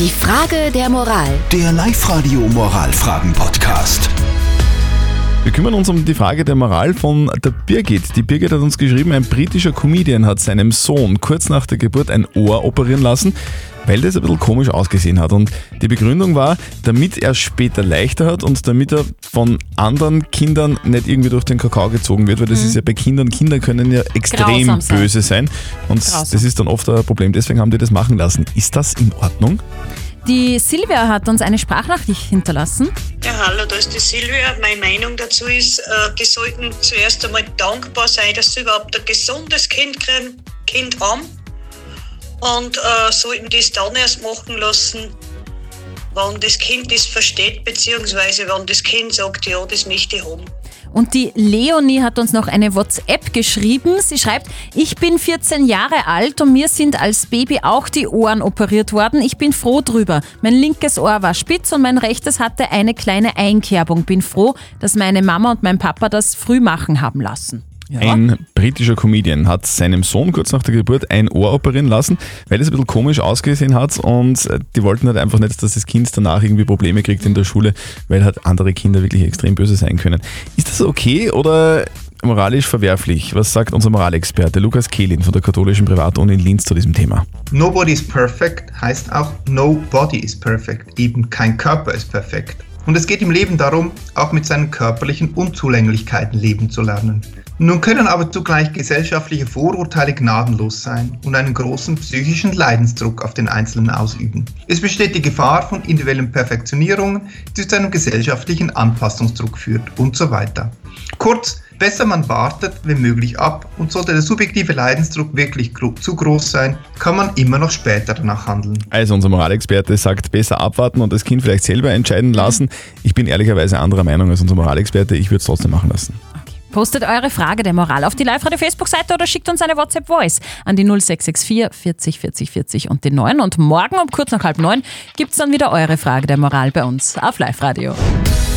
Die Frage der Moral. Der Live-Radio Moralfragen-Podcast. Wir kümmern uns um die Frage der Moral von der Birgit. Die Birgit hat uns geschrieben, ein britischer Comedian hat seinem Sohn kurz nach der Geburt ein Ohr operieren lassen, weil das ein bisschen komisch ausgesehen hat. Und die Begründung war, damit er später leichter hat und damit er von anderen Kindern nicht irgendwie durch den Kakao gezogen wird, weil das ist ja bei Kindern, Kinder können ja extrem Grausam sein. böse sein. Und Grausam. das ist dann oft ein Problem. Deswegen haben die das machen lassen. Ist das in Ordnung? Die Silvia hat uns eine Sprachnachricht hinterlassen. Ja, hallo, da ist die Silvia. Meine Meinung dazu ist, äh, die sollten zuerst einmal dankbar sein, dass sie überhaupt ein gesundes Kind kriegen, Kind haben. Und äh, sollten das dann erst machen lassen, wenn das Kind das versteht, beziehungsweise wenn das Kind sagt, ja, das möchte ich haben. Und die Leonie hat uns noch eine WhatsApp geschrieben. Sie schreibt, ich bin 14 Jahre alt und mir sind als Baby auch die Ohren operiert worden. Ich bin froh drüber. Mein linkes Ohr war spitz und mein rechtes hatte eine kleine Einkerbung. Bin froh, dass meine Mama und mein Papa das früh machen haben lassen. Ja. Ein britischer Comedian hat seinem Sohn kurz nach der Geburt ein Ohr operieren lassen, weil es ein bisschen komisch ausgesehen hat und die wollten halt einfach nicht, dass das Kind danach irgendwie Probleme kriegt in der Schule, weil halt andere Kinder wirklich extrem böse sein können. Ist das okay oder moralisch verwerflich? Was sagt unser Moralexperte Lukas Kehlin von der katholischen Privatuni in Linz zu diesem Thema? Nobody is perfect heißt auch nobody is perfect. Eben kein Körper ist perfekt. Und es geht im Leben darum, auch mit seinen körperlichen Unzulänglichkeiten leben zu lernen. Nun können aber zugleich gesellschaftliche Vorurteile gnadenlos sein und einen großen psychischen Leidensdruck auf den Einzelnen ausüben. Es besteht die Gefahr von individuellen Perfektionierungen, die zu einem gesellschaftlichen Anpassungsdruck führt und so weiter. Kurz, besser man wartet, wenn möglich ab und sollte der subjektive Leidensdruck wirklich gro zu groß sein, kann man immer noch später danach handeln. Also unser Moralexperte sagt, besser abwarten und das Kind vielleicht selber entscheiden lassen. Ich bin ehrlicherweise anderer Meinung als unser Moralexperte. Ich würde es trotzdem machen lassen. Postet eure Frage der Moral auf die Live-Radio-Facebook-Seite oder schickt uns eine WhatsApp-Voice an die 0664 40 40 40 und den 9. Und morgen um kurz nach halb neun gibt es dann wieder eure Frage der Moral bei uns auf Live-Radio.